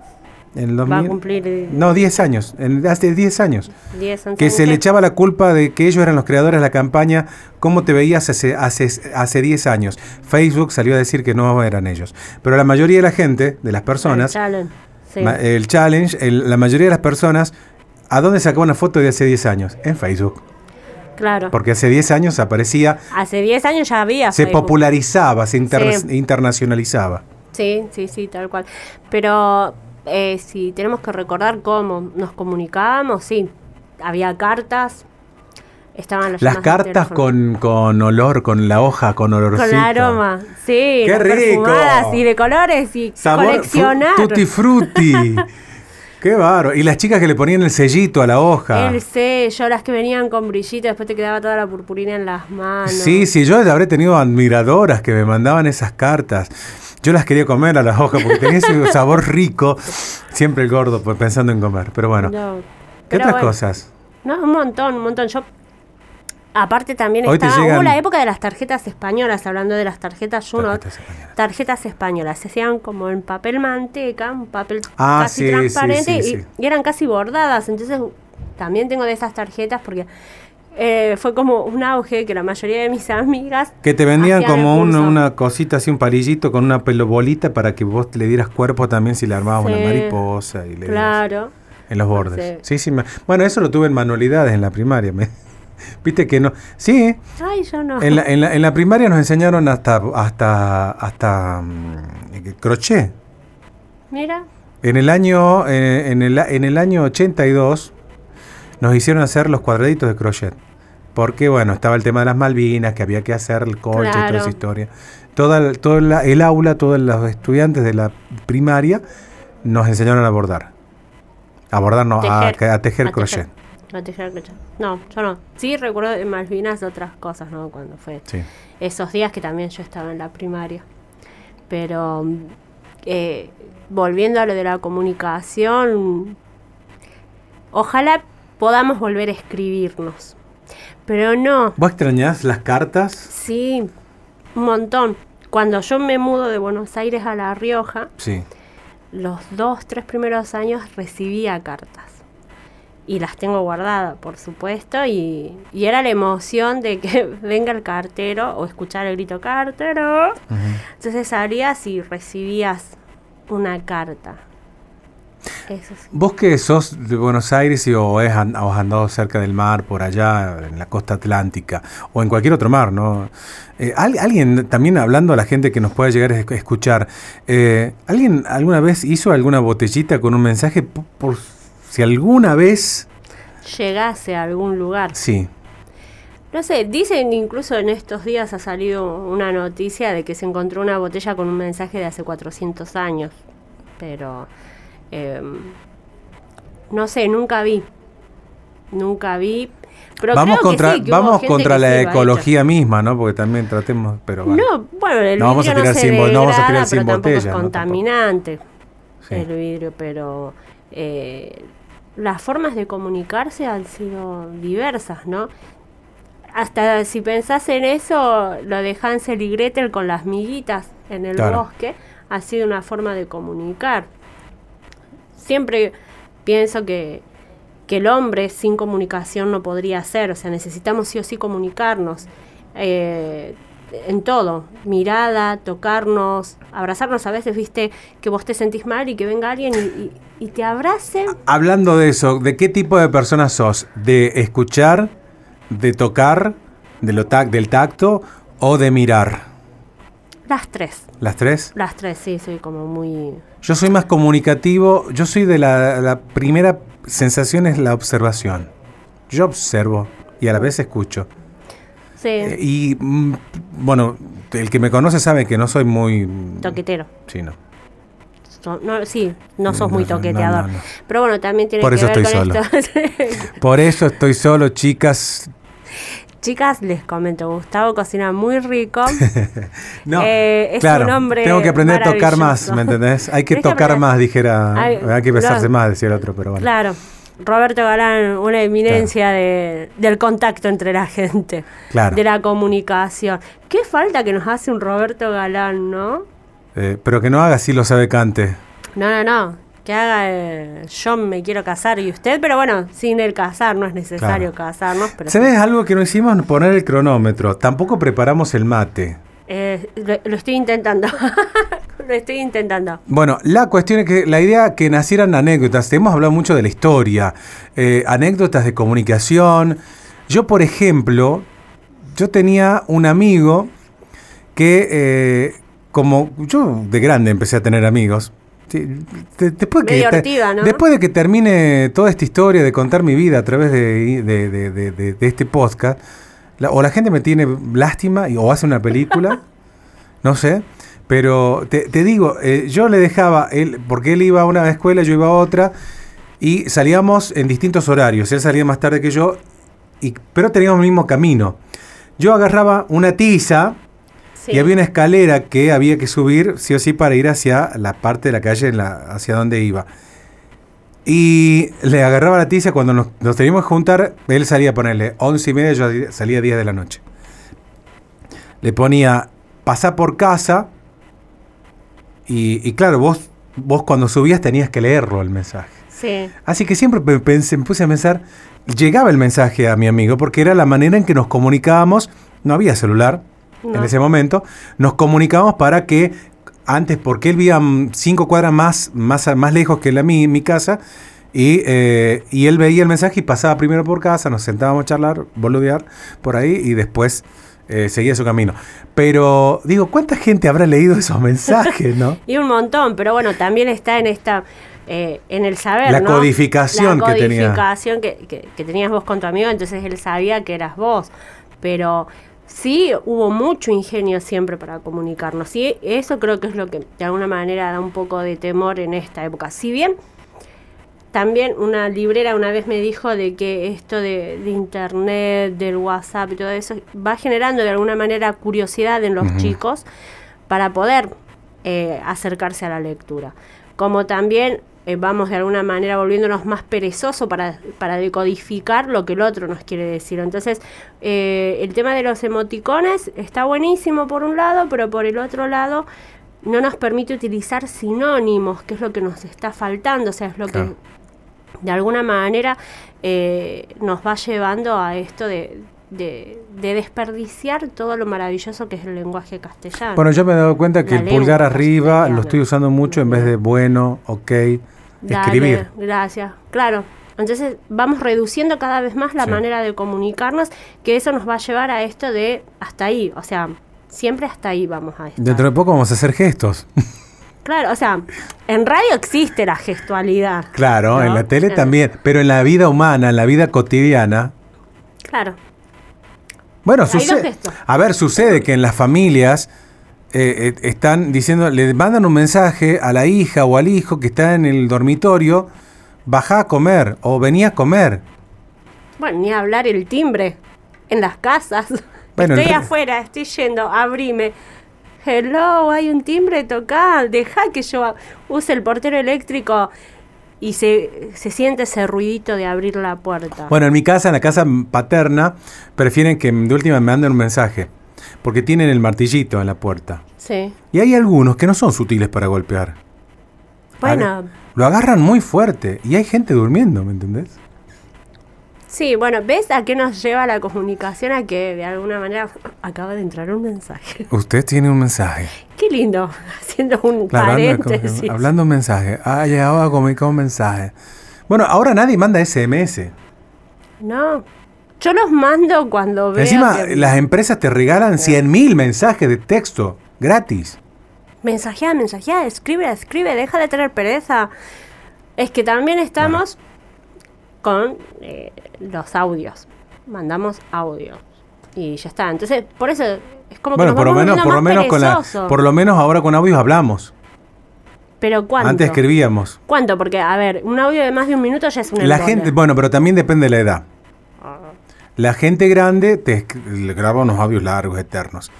[SPEAKER 2] En el
[SPEAKER 3] Va a
[SPEAKER 2] 2000
[SPEAKER 3] cumplir eh,
[SPEAKER 2] No, 10 años, en- hace 10 años.
[SPEAKER 3] 10, 11
[SPEAKER 2] Que se
[SPEAKER 3] años.
[SPEAKER 2] le echaba la culpa de que ellos eran los creadores de la campaña, ¿cómo te veías hace, hace, hace 10 años? Facebook salió a decir que no eran ellos. Pero la mayoría de la gente, de las
[SPEAKER 3] El
[SPEAKER 2] personas,
[SPEAKER 3] challenge, sí.
[SPEAKER 2] el challenge, el- la mayoría de las personas, ¿a dónde sacaba una foto de hace 10 años? En Facebook.
[SPEAKER 3] claro.
[SPEAKER 2] Porque hace 10 años aparecía,
[SPEAKER 3] Hace 10 años ya había
[SPEAKER 2] se
[SPEAKER 3] Facebook.
[SPEAKER 2] popularizaba, se inter-
[SPEAKER 3] Sí.
[SPEAKER 2] internacionalizaba.
[SPEAKER 3] Sí, sí, sí, tal cual. Pero eh, si tenemos que recordar cómo nos comunicábamos, sí. Había cartas, estaban las
[SPEAKER 2] Las cartas con, con olor, con la hoja, con olorcito.
[SPEAKER 3] Con aroma, sí.
[SPEAKER 2] ¡Qué rico!
[SPEAKER 3] Y de colores y
[SPEAKER 2] Sabor
[SPEAKER 3] coleccionar.
[SPEAKER 2] tutti frutti. [laughs] Qué bárbaro. Y las chicas que le ponían el sellito a la hoja.
[SPEAKER 3] El sello, las que venían con brillito, después te quedaba toda la purpurina en las manos.
[SPEAKER 2] Sí, sí, yo habré tenido admiradoras que me mandaban esas cartas. Yo las quería comer a las hojas porque tenía ese [laughs] sabor rico. Siempre el gordo pues, pensando en comer. Pero bueno,
[SPEAKER 3] No,
[SPEAKER 2] ¿qué otras
[SPEAKER 3] bueno.
[SPEAKER 2] cosas?
[SPEAKER 3] No, un montón, un montón. Yo, aparte también
[SPEAKER 2] Hoy
[SPEAKER 3] estaba,
[SPEAKER 2] llegan-
[SPEAKER 3] hubo la época de las tarjetas españolas, hablando de las tarjetas Junot.
[SPEAKER 2] Tarjetas españolas.
[SPEAKER 3] Tarjetas españolas, se hacían como en papel manteca, un papel
[SPEAKER 2] Ah,
[SPEAKER 3] casi
[SPEAKER 2] sí,
[SPEAKER 3] transparente
[SPEAKER 2] sí,
[SPEAKER 3] y, y eran casi bordadas. Entonces también tengo de esas tarjetas porque eh, fue como un auge que la mayoría de mis amigas...
[SPEAKER 2] Que te vendían como un- una cosita así, un palillito con una pelo bolita para que vos le dieras cuerpo también si le armabas una mariposa y le
[SPEAKER 3] Claro.
[SPEAKER 2] en los bordes.
[SPEAKER 3] Sí.
[SPEAKER 2] Sí, sí. me- bueno, eso lo tuve en manualidades en la primaria. me- [laughs] Viste que no. Sí,
[SPEAKER 3] Ay, yo no.
[SPEAKER 2] En la, en la- en la primaria nos enseñaron hasta hasta hasta mm, crochet.
[SPEAKER 3] Mira,
[SPEAKER 2] En el año eh, en el, en el año 82 nos hicieron hacer los cuadraditos de crochet. Porque bueno, estaba el tema de las Malvinas, que había que hacer el colcha y toda
[SPEAKER 3] Claro.
[SPEAKER 2] esa historia. Toda, todo la- el aula, todos los estudiantes de la primaria nos enseñaron a bordar. A bordar no, a,
[SPEAKER 3] Tejer.
[SPEAKER 2] a tejer
[SPEAKER 3] A
[SPEAKER 2] crochet.
[SPEAKER 3] tejer. No yo- No, yo no. Sí recuerdo de Malvinas otras cosas, ¿no? Cuando fue
[SPEAKER 2] Sí.
[SPEAKER 3] esos días que también yo estaba en la primaria. Pero eh, volviendo a lo de la comunicación, ojalá podamos volver a escribirnos. Pero no,
[SPEAKER 2] ¿Vos extrañás las cartas?
[SPEAKER 3] sí, un montón. Cuando yo me mudo de Buenos Aires a La Rioja,
[SPEAKER 2] Sí.
[SPEAKER 3] los dos, tres primeros años recibía cartas. Y las tengo guardadas, por supuesto, y, y era la emoción de que [laughs] venga el cartero o escuchar el grito cartero. Entonces salías y recibías una carta. Eso sí.
[SPEAKER 2] Vos que sos de Buenos Aires y o, has andado cerca del mar, por allá, en la costa atlántica, o en cualquier otro mar, ¿no? Eh, al- alguien, también hablando a la gente que nos pueda llegar a esc- escuchar, eh, ¿alguien alguna vez hizo alguna botellita con un mensaje por, por si alguna vez...
[SPEAKER 3] Llegase a algún lugar.
[SPEAKER 2] Sí,
[SPEAKER 3] No sé, dicen incluso en estos días ha salido una noticia de que se encontró una botella con un mensaje de hace 400 años. Pero em, no sé, nunca vi. Nunca vi. Pero
[SPEAKER 2] vamos contra,
[SPEAKER 3] sí,
[SPEAKER 2] vamos contra la
[SPEAKER 3] hecho.
[SPEAKER 2] ecología misma, ¿no? Porque también tratemos, pero.
[SPEAKER 3] No, bueno, el
[SPEAKER 2] No vamos a tirar
[SPEAKER 3] no
[SPEAKER 2] sin no vamos a tirar sin botella,
[SPEAKER 3] es
[SPEAKER 2] ¿no?
[SPEAKER 3] contaminante
[SPEAKER 2] Sí.
[SPEAKER 3] el vidrio, pero eh, las formas de comunicarse han sido diversas, ¿no? Hasta si pensás en eso, lo de Hansel y Gretel con las miguitas en el
[SPEAKER 2] Claro.
[SPEAKER 3] bosque, ha sido una forma de comunicar. Siempre pienso que, que el hombre sin comunicación no podría ser, o sea, necesitamos sí o sí comunicarnos. eh, en todo, mirada, tocarnos, abrazarnos. A veces, viste, que vos te sentís mal y que venga alguien y, y- te abrace.
[SPEAKER 2] Hablando de eso, ¿de qué tipo de persona sos? ¿De escuchar, de tocar, del tacto o de mirar?
[SPEAKER 3] Las tres.
[SPEAKER 2] ¿Las tres?
[SPEAKER 3] Las tres, sí, soy como muy...
[SPEAKER 2] Yo soy más comunicativo, yo soy de la, la primera sensación es la observación. Yo observo y a la vez escucho.
[SPEAKER 3] Sí,
[SPEAKER 2] Eh, y mm, bueno, el que me conoce sabe que no soy muy...
[SPEAKER 3] toquetero.
[SPEAKER 2] Sí, no.
[SPEAKER 3] So- no, sí, no sos
[SPEAKER 2] No,
[SPEAKER 3] muy toqueteador.
[SPEAKER 2] no, no.
[SPEAKER 3] Pero bueno, también tiene
[SPEAKER 2] Por
[SPEAKER 3] que
[SPEAKER 2] eso
[SPEAKER 3] ver
[SPEAKER 2] estoy
[SPEAKER 3] con
[SPEAKER 2] solo.
[SPEAKER 3] esto. [laughs]
[SPEAKER 2] Por eso estoy solo, chicas.
[SPEAKER 3] Chicas, les comento, Gustavo cocina muy rico. [laughs]
[SPEAKER 2] No,
[SPEAKER 3] Eh, es
[SPEAKER 2] claro,
[SPEAKER 3] un hombre
[SPEAKER 2] tengo que aprender a tocar más. ¿me entendés? Hay que tocar más, dijera.
[SPEAKER 3] Ay,
[SPEAKER 2] hay que besarse más, decía el otro, pero bueno.
[SPEAKER 3] Claro, Roberto Galán, una eminencia de, del contacto entre la gente,
[SPEAKER 2] Claro.
[SPEAKER 3] de la comunicación. Qué falta que nos hace un Roberto Galán, ¿no?
[SPEAKER 2] Eh, pero que no haga así lo sabe cante.
[SPEAKER 3] No, no, no. Que haga el yo me quiero casar y usted, pero bueno, sin el casar, no es necesario
[SPEAKER 2] Claro.
[SPEAKER 3] casarnos. Pero
[SPEAKER 2] ¿Sabes algo que no hicimos? Poner el cronómetro. Tampoco preparamos el mate.
[SPEAKER 3] Eh, lo, lo estoy intentando. [laughs] lo estoy intentando.
[SPEAKER 2] Bueno, la cuestión es que la idea que nacieran anécdotas, hemos hablado mucho de la historia, eh, anécdotas de comunicación. Yo, por ejemplo, yo tenía un amigo que, eh, como yo de grande empecé a tener amigos, después, que
[SPEAKER 3] Medio
[SPEAKER 2] te-
[SPEAKER 3] ortiga, ¿no?
[SPEAKER 2] después de que termine toda esta historia de contar mi vida a través de, de- de- de- de- de este podcast, la- o la gente me tiene lástima y, o hace una película, [laughs] no sé. Pero te, te digo, eh, yo le dejaba, él, porque él iba a una escuela, yo iba a otra, y salíamos en distintos horarios. Él salía más tarde que yo, y, pero teníamos el mismo camino. Yo agarraba una tiza
[SPEAKER 3] Sí.
[SPEAKER 2] y había una escalera que había que subir, sí o sí, para ir hacia la parte de la calle en la, hacia donde iba. Y le agarraba la tiza cuando nos, nos teníamos que juntar, él salía a ponerle 11 y media, yo salía 10 de la noche. Le ponía, pasá por casa, y, y claro, vos, vos cuando subías tenías que leerlo el mensaje.
[SPEAKER 3] Sí.
[SPEAKER 2] Así que siempre pe- pensé, me puse a pensar, llegaba el mensaje a mi amigo porque era la manera en que nos comunicábamos, no había celular en ese momento, nos comunicábamos para que antes, porque él vivía cinco cuadras más, más, más lejos que la, mi, mi casa, y, eh, y él veía el mensaje y pasaba primero por casa, nos sentábamos a charlar, boludear por ahí y después eh, seguía su camino. Pero digo, ¿cuánta gente habrá leído esos mensajes, no? [laughs]
[SPEAKER 3] Y un montón, pero bueno, también está en esta, eh, en el saber,
[SPEAKER 2] La
[SPEAKER 3] ¿no?
[SPEAKER 2] codificación
[SPEAKER 3] La
[SPEAKER 2] que tenía.
[SPEAKER 3] codificación que, que- que tenías vos con tu amigo, entonces él sabía que eras vos. Pero sí hubo mucho ingenio siempre para comunicarnos. Y eso creo que es lo que de alguna manera da un poco de temor en esta época. Si bien también una librera una vez me dijo de que esto de, de internet, del WhatsApp y todo eso va generando de alguna manera curiosidad en los chicos para poder eh, acercarse a la lectura. Como también eh, vamos de alguna manera volviéndonos más perezosos para, para decodificar lo que el otro nos quiere decir. Entonces, eh, el tema de los emoticones está buenísimo por un lado, pero por el otro lado no nos permite utilizar sinónimos, que es lo que nos está faltando, o sea, es lo
[SPEAKER 2] Claro.
[SPEAKER 3] que de alguna manera eh, nos va llevando a esto de, de- de desperdiciar todo lo maravilloso que es el lenguaje castellano.
[SPEAKER 2] Bueno, yo me he dado cuenta que
[SPEAKER 3] La
[SPEAKER 2] el pulgar arriba
[SPEAKER 3] castellana.
[SPEAKER 2] lo estoy usando mucho en vez de bueno, ok,
[SPEAKER 3] Dale,
[SPEAKER 2] escribir.
[SPEAKER 3] Gracias, claro. Entonces vamos reduciendo cada vez más la
[SPEAKER 2] Sí.
[SPEAKER 3] manera de comunicarnos, que eso nos va a llevar a esto de hasta ahí, o sea, siempre hasta ahí vamos a estar.
[SPEAKER 2] Dentro de poco vamos a hacer gestos. [laughs]
[SPEAKER 3] Claro, o sea, en radio existe la gestualidad.
[SPEAKER 2] Claro, en la tele también, pero en la vida humana, en la vida cotidiana,
[SPEAKER 3] Claro,
[SPEAKER 2] bueno, sucede. A ver, sucede que en las familias eh, eh, están diciendo, le mandan un mensaje a la hija o al hijo que está en el dormitorio, baja a comer o venía a comer.
[SPEAKER 3] bueno, ni hablar el timbre en las casas. [laughs]
[SPEAKER 2] Bueno,
[SPEAKER 3] estoy afuera, estoy yendo, abrime. Hello, hay un timbre, toca, deja que yo use el portero eléctrico y se, se siente ese ruidito de abrir la puerta.
[SPEAKER 2] Bueno, en mi casa, en la casa paterna, prefieren que de última me manden un mensaje, porque tienen el martillito en la puerta.
[SPEAKER 3] Sí.
[SPEAKER 2] Y hay algunos que no son sutiles para golpear.
[SPEAKER 3] Bueno,
[SPEAKER 2] Lo agarran muy fuerte y hay gente durmiendo, ¿me entendés?
[SPEAKER 3] sí, bueno, ¿ves a qué nos lleva la comunicación? A que de alguna manera acaba de entrar un mensaje. [laughs]
[SPEAKER 2] Usted tiene un mensaje.
[SPEAKER 3] Qué lindo, [laughs] haciendo un
[SPEAKER 2] Claro,
[SPEAKER 3] paréntesis.
[SPEAKER 2] hablando un mensaje. Ah, llegado a comunicar un mensaje. Bueno, ahora nadie manda SMS.
[SPEAKER 3] No, yo los mando cuando veo
[SPEAKER 2] Encima,
[SPEAKER 3] que-
[SPEAKER 2] las empresas te regalan 100.000 mensajes de texto gratis.
[SPEAKER 3] Mensajea, mensajea, escribe, escribe, deja de tener pereza. Es que también estamos con eh, los audios. Mandamos audio. Y ya está. Entonces, por eso es como que
[SPEAKER 2] Bueno,
[SPEAKER 3] nos
[SPEAKER 2] por lo menos, por lo menos con la,
[SPEAKER 3] perezosos.
[SPEAKER 2] por lo menos ahora con audios hablamos.
[SPEAKER 3] Pero ¿cuánto?
[SPEAKER 2] Antes escribíamos.
[SPEAKER 3] ¿Cuánto? Porque, a ver, un audio de más de un minuto ya es un
[SPEAKER 2] La gente, bueno, pero también depende de la edad. La gente grande te le graba unos audios largos, eternos.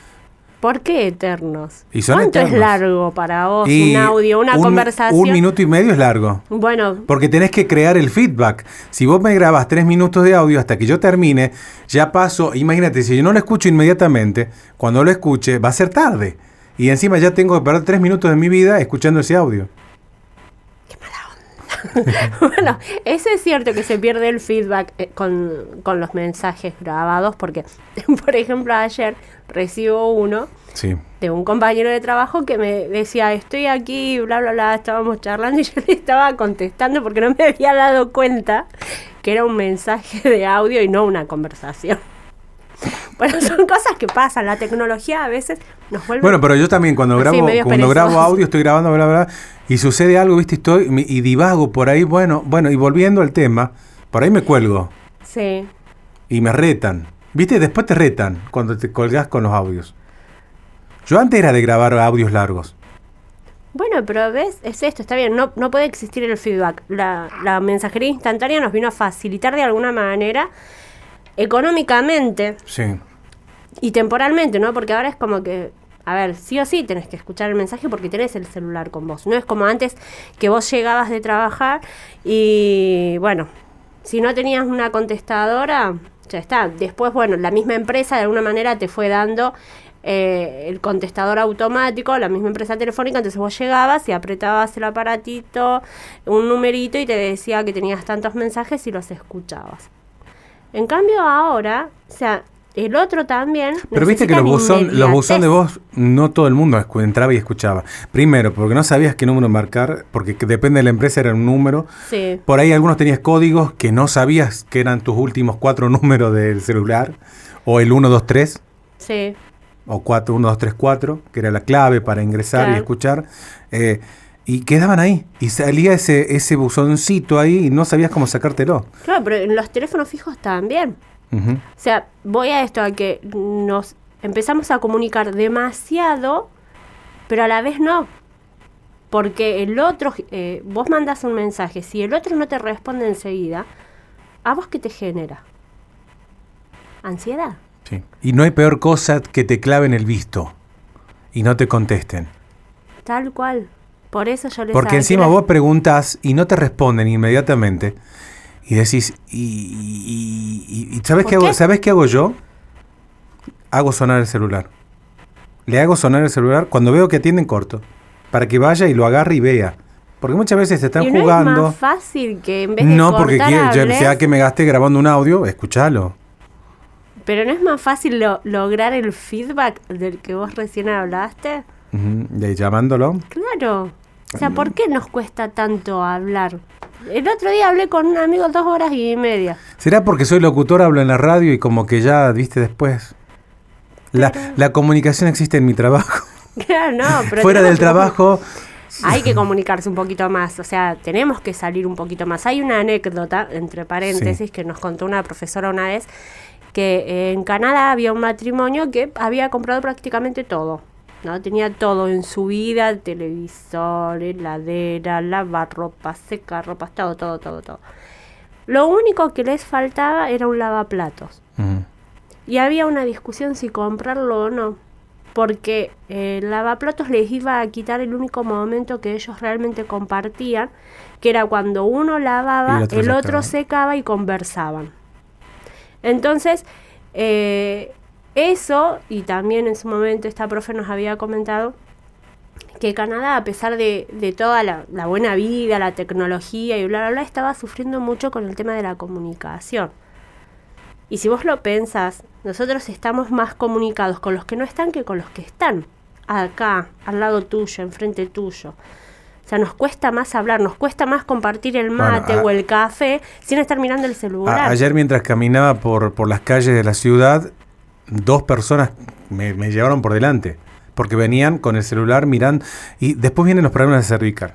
[SPEAKER 3] ¿Por qué eternos?
[SPEAKER 2] Y son
[SPEAKER 3] ¿Cuánto es largo para vos?
[SPEAKER 2] Y
[SPEAKER 3] un audio, una
[SPEAKER 2] un-
[SPEAKER 3] conversación.
[SPEAKER 2] Un minuto y medio es largo.
[SPEAKER 3] Bueno,
[SPEAKER 2] Porque tenés que crear el feedback. Si vos me grabas tres minutos de audio hasta que yo termine, ya paso. Imagínate, si yo no lo escucho inmediatamente, cuando lo escuche, va a ser tarde. Y encima ya tengo que perder tres minutos de mi vida escuchando ese audio. [laughs]
[SPEAKER 3] bueno, eso es cierto que se pierde el feedback eh, con, con los mensajes grabados, porque, [laughs] por ejemplo, ayer recibo uno
[SPEAKER 2] Sí.
[SPEAKER 3] de un compañero de trabajo que me decía, estoy aquí, bla, bla, bla, estábamos charlando [laughs] y yo le estaba contestando porque no me había dado cuenta que era un mensaje de audio y no una conversación. [laughs] Bueno, son cosas que pasan, la tecnología a veces nos vuelve...
[SPEAKER 2] Bueno, pero yo también cuando grabo, cuando grabo audio, estoy grabando, bla, bla, y sucede algo, viste, y estoy y divago por ahí, bueno, bueno, y volviendo al tema, por ahí me cuelgo
[SPEAKER 3] Sí.
[SPEAKER 2] y me retan. Viste, después te retan cuando te colgas con los audios. Yo antes era de grabar audios largos.
[SPEAKER 3] Bueno, pero ves, es esto, está bien, no, no puede existir el feedback. La, la mensajería instantánea nos vino a facilitar de alguna manera económicamente
[SPEAKER 2] Sí.
[SPEAKER 3] y temporalmente, ¿no? Porque ahora es como que, a ver, sí o sí tenés que escuchar el mensaje porque tenés el celular con vos. No es como antes que vos llegabas de trabajar y, bueno, si no tenías una contestadora, ya está. Después, bueno, la misma empresa de alguna manera te fue dando eh, el contestador automático, la misma empresa telefónica, entonces vos llegabas y apretabas el aparatito, un numerito y te decía que tenías tantos mensajes y los escuchabas. En cambio ahora, o sea, el otro también...
[SPEAKER 2] Pero viste que los buzón, los buzón de voz, no todo el mundo entraba y escuchaba. Primero, porque no sabías qué número marcar, porque que depende de la empresa era un número.
[SPEAKER 3] Sí,
[SPEAKER 2] Por ahí algunos tenías códigos que no sabías que eran tus últimos cuatro [laughs] números del celular, o el 123,
[SPEAKER 3] sí.
[SPEAKER 2] o 4, 1, 2, 3, 4, que era la clave para ingresar y escuchar. eh, y quedaban ahí. Y salía ese, ese buzoncito ahí y no sabías cómo sacártelo.
[SPEAKER 3] Claro, pero en los teléfonos fijos también.
[SPEAKER 2] Ujú.
[SPEAKER 3] O sea, voy a esto, a que nos empezamos a comunicar demasiado, pero a la vez no. Porque el otro, eh, vos mandas un mensaje, si el otro no te responde enseguida, ¿a vos qué te genera? ¿Ansiedad?
[SPEAKER 2] Sí. Y no hay peor cosa que te claven el visto y no te contesten.
[SPEAKER 3] Tal cual. Por eso yo les
[SPEAKER 2] Porque encima vos preguntas y no te responden inmediatamente. Y decís, ¿y, y, ¿sabes, qué hago, ¿sabes qué hago yo? Hago sonar el celular. Le hago sonar el celular cuando veo que atienden corto. Para que vaya y lo agarre y vea. Porque muchas veces se están jugando. No
[SPEAKER 3] es más fácil que en vez de No,
[SPEAKER 2] porque sea que me gaste grabando un audio, escúchalo.
[SPEAKER 3] Pero no es más fácil lograr el feedback del que vos recién hablaste.
[SPEAKER 2] ¿De llamándolo?
[SPEAKER 3] Claro. O sea, ¿por qué nos cuesta tanto hablar? El otro día hablé con un amigo dos horas y media.
[SPEAKER 2] ¿Será porque soy locutor, hablo en la radio y como que ya, viste, después? La, la comunicación existe en mi trabajo. [laughs]
[SPEAKER 3] Claro, no, pero
[SPEAKER 2] Fuera del trabajo...
[SPEAKER 3] Hay que comunicarse un poquito más, o sea, tenemos que salir un poquito más. Hay una anécdota, entre paréntesis, que nos contó una profesora una vez, que en Canadá había un matrimonio que había comprado prácticamente todo. ¿No? Tenía todo en su vida, televisor, heladera, lavarropa, secar ropa, todo, todo, todo, todo. Lo único que les faltaba era un lavaplatos. Y había una discusión si comprarlo o no, porque el lavaplatos les iba a quitar el único momento que ellos realmente compartían, que era cuando uno lavaba, el otro, secaba y conversaban. Entonces, eh, eso, y también en su momento esta profe nos había comentado que Canadá, a pesar de, toda la, buena vida, la tecnología y bla, bla, bla, estaba sufriendo mucho con el tema de la comunicación. Y si vos lo pensás, nosotros estamos más comunicados con los que no están que con los que están. Acá, al lado tuyo, enfrente tuyo. O sea, nos cuesta más hablar, nos cuesta más compartir el mate o el café sin estar mirando el celular.
[SPEAKER 2] ayer mientras caminaba por, por las calles de la ciudad, dos personas me, llevaron por delante, porque venían con el celular mirando, y después vienen los problemas de cervical.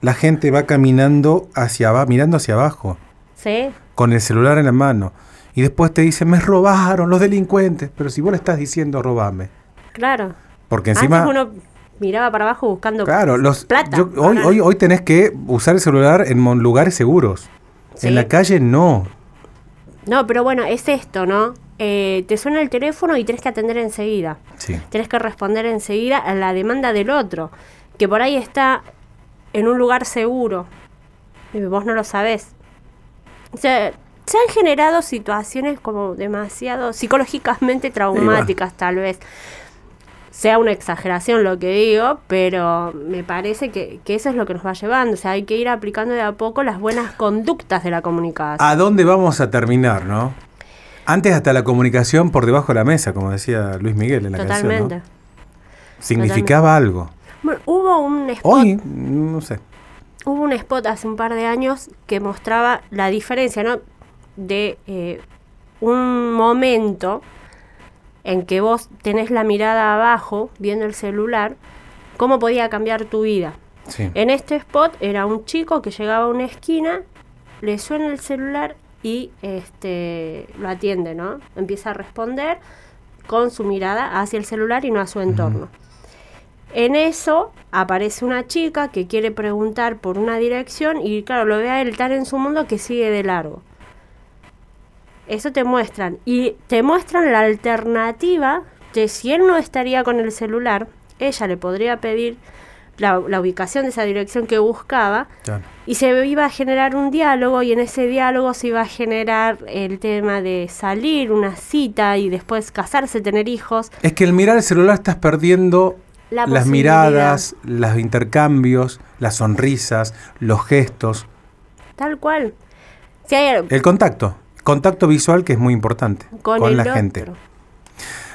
[SPEAKER 2] La gente va caminando hacia abajo, mirando hacia abajo.
[SPEAKER 3] Sí.
[SPEAKER 2] Con el celular en la mano. Y después te dicen, me robaron los delincuentes. Pero si vos le estás diciendo, robame.
[SPEAKER 3] Claro.
[SPEAKER 2] Porque encima...
[SPEAKER 3] uno miraba para abajo buscando
[SPEAKER 2] claro, los, plata. hoy, hoy, hoy tenés que usar el celular en lugares seguros. En la calle no.
[SPEAKER 3] No, pero bueno, es esto, ¿no? Eh, te suena el teléfono y tienes que atender enseguida.
[SPEAKER 2] Sí.
[SPEAKER 3] Tienes que responder enseguida a la demanda del otro, que por ahí está en un lugar seguro y vos no lo sabés. O sea, se han generado situaciones como demasiado psicológicamente traumáticas, tal vez. Sea una exageración lo que digo, pero me parece que, que, eso es lo que nos va llevando. O sea, hay que ir aplicando de a poco las buenas conductas de la comunicación.
[SPEAKER 2] ¿A dónde vamos a terminar, no? Antes hasta la comunicación por debajo de la mesa, como decía Luis Miguel en la canción. ¿no? Significaba algo.
[SPEAKER 3] Bueno, hubo un spot.
[SPEAKER 2] Hoy, no sé.
[SPEAKER 3] Hubo un spot hace un par de años que mostraba la diferencia, ¿no? De eh, un momento en que vos tenés la mirada abajo, viendo el celular, cómo podía cambiar tu vida. En este spot era un chico que llegaba a una esquina, le suena el celular y este, lo atiende, ¿no? Empieza a responder con su mirada hacia el celular y no a su entorno. En eso aparece una chica que quiere preguntar por una dirección y claro, lo ve a él tan en su mundo que sigue de largo. Eso te muestran. Y te muestran la alternativa de si él no estaría con el celular, ella le podría pedir la, ubicación de esa dirección que buscaba y se iba a generar un diálogo y en ese diálogo se iba a generar el tema de salir, una cita y después casarse, tener hijos.
[SPEAKER 2] Es que el mirar el celular estás perdiendo las miradas, los intercambios, las sonrisas, los gestos.
[SPEAKER 3] Tal cual.
[SPEAKER 2] el contacto, contacto visual que es muy importante con, la gente.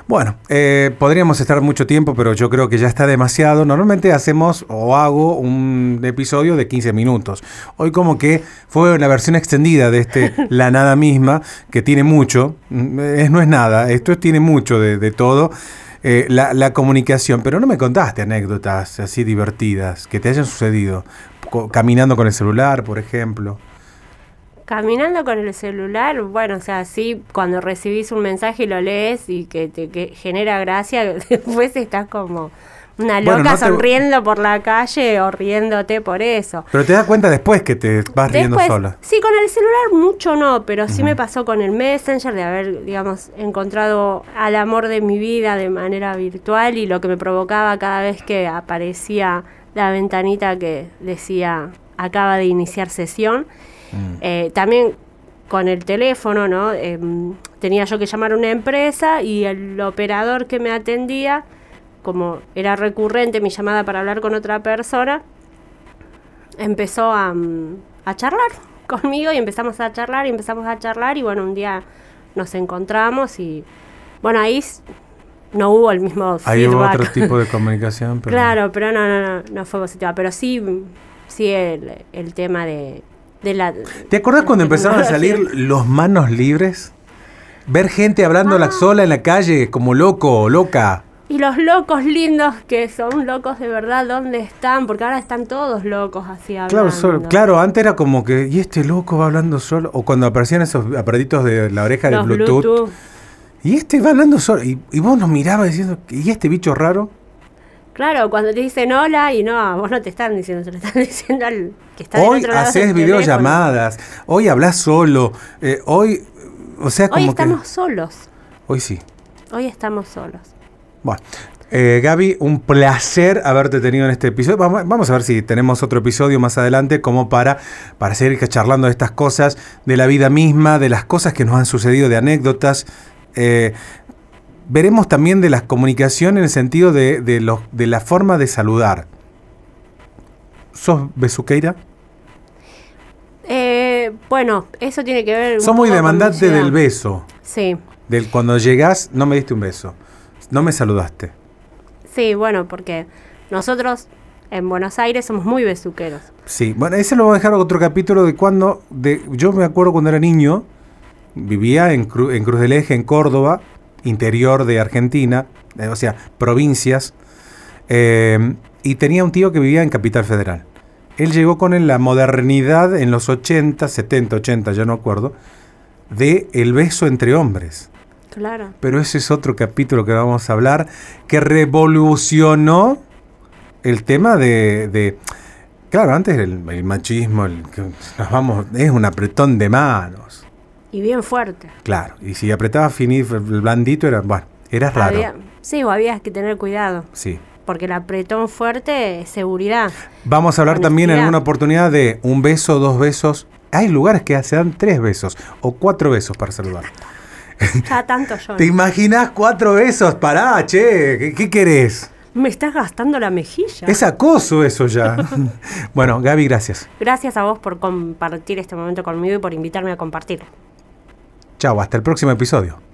[SPEAKER 2] Bueno, eh, podríamos estar mucho tiempo, pero yo creo que ya está demasiado. Normalmente hacemos o hago un episodio de 15 minutos. Hoy como que fue la versión extendida de este [laughs] La Nada misma, que tiene mucho. Mm, es, no es nada, esto tiene mucho de, todo. Eh, la, la, comunicación, pero no me contaste anécdotas así divertidas que te hayan sucedido, caminando con el celular, por ejemplo.
[SPEAKER 3] Caminando con el celular, bueno, o sea, sí, cuando recibís un mensaje y lo lees y que te genera gracia, [laughs] después estás como Una
[SPEAKER 2] Bueno,
[SPEAKER 3] loca
[SPEAKER 2] te-
[SPEAKER 3] sonriendo por la calle o riéndote por eso.
[SPEAKER 2] Pero te das cuenta después que te vas riendo sola.
[SPEAKER 3] Sí, con el celular mucho no, pero sí me pasó con el Messenger de haber, digamos, encontrado al amor de mi vida de manera virtual y lo que me provocaba cada vez que aparecía la ventanita que decía acaba de iniciar sesión.
[SPEAKER 2] Mm.
[SPEAKER 3] Eh, también con el teléfono, ¿no? Em, tenía yo que llamar a una empresa y el operador que me atendía, como era recurrente mi llamada para hablar con otra persona, empezó a, mm, a charlar [laughs] conmigo y empezamos a charlar y empezamos a charlar y bueno, un día nos encontramos y bueno, ahí no hubo el mismo
[SPEAKER 2] Ahí hubo otro tipo de [laughs] comunicación. Pero
[SPEAKER 3] Claro, pero no, no, no, no fue positiva. Pero sí, sí el, el tema de, de la...
[SPEAKER 2] ¿Te acuerdas cuando empezaron a salir los manos libres? Ver gente hablando
[SPEAKER 3] Ah.
[SPEAKER 2] la sola en la calle como loco o loca.
[SPEAKER 3] Y los locos lindos que son locos de verdad, ¿dónde están? Porque ahora están todos locos así hablando.
[SPEAKER 2] Claro, solo- claro, antes era como que, ¿y este loco va hablando solo? O cuando aparecían esos aparatitos de la oreja de. Bluetooth. Y este va hablando solo. Y, y vos nos mirabas diciendo, ¿y este bicho raro?
[SPEAKER 3] Claro, cuando te dicen hola y no, vos no te están diciendo, se lo están [laughs] diciendo al que está del
[SPEAKER 2] Hoy
[SPEAKER 3] otro lado
[SPEAKER 2] haces
[SPEAKER 3] del
[SPEAKER 2] videollamadas, hoy hablas solo, eh, hoy, o sea,
[SPEAKER 3] teléfono. Hoy
[SPEAKER 2] como
[SPEAKER 3] estamos
[SPEAKER 2] que...
[SPEAKER 3] solos.
[SPEAKER 2] Hoy sí.
[SPEAKER 3] Hoy estamos solos.
[SPEAKER 2] Bueno, eh, Gaby, un placer haberte tenido en este episodio. Vamos, vamos a ver si tenemos otro episodio más adelante como para, para seguir charlando de estas cosas, de la vida misma, de las cosas que nos han sucedido, de anécdotas. Eh, veremos también de las comunicaciones en el sentido de, de, los- de la forma de saludar. ¿Sos besuqueira?
[SPEAKER 3] Eh, bueno, eso tiene que ver.
[SPEAKER 2] Sos muy demandante del beso.
[SPEAKER 3] Sí,
[SPEAKER 2] Del cuando llegás, no me diste un beso. No me saludaste.
[SPEAKER 3] sí, bueno, porque nosotros en Buenos Aires somos muy besuqueros.
[SPEAKER 2] Sí, bueno, ese lo voy a dejar otro capítulo de cuando, de, yo me acuerdo cuando era niño, vivía en, Cru- en Cruz del Eje, en Córdoba, interior de Argentina, eh, o sea, provincias, eh, y tenía un tío que vivía en Capital Federal. Él llegó con la modernidad en los 80, 70, 80, ya no acuerdo, de el beso entre hombres.
[SPEAKER 3] Claro.
[SPEAKER 2] Pero ese es otro capítulo que vamos a hablar, que revolucionó el tema de... de- claro, antes el, el machismo, el, que nos vamos, es un apretón de manos.
[SPEAKER 3] Y bien fuerte.
[SPEAKER 2] Claro, y si apretaba finito, el blandito, era, bueno, era raro.
[SPEAKER 3] Había- sí, o había que tener cuidado.
[SPEAKER 2] Sí.
[SPEAKER 3] Porque el apretón fuerte es seguridad.
[SPEAKER 2] Vamos a hablar también en alguna oportunidad de un beso, dos besos. Hay lugares que se dan tres besos o cuatro besos para saludar.
[SPEAKER 3] Ya tanto [laughs] yo.
[SPEAKER 2] ¿Te imaginas cuatro besos? Pará, che, ¿qué, qué querés?
[SPEAKER 3] Me estás gastando la mejilla.
[SPEAKER 2] Es acoso eso ya. [laughs] bueno, Gaby, gracias.
[SPEAKER 3] Gracias a vos por compartir este momento conmigo y por invitarme a compartir.
[SPEAKER 2] Chao, hasta el próximo episodio.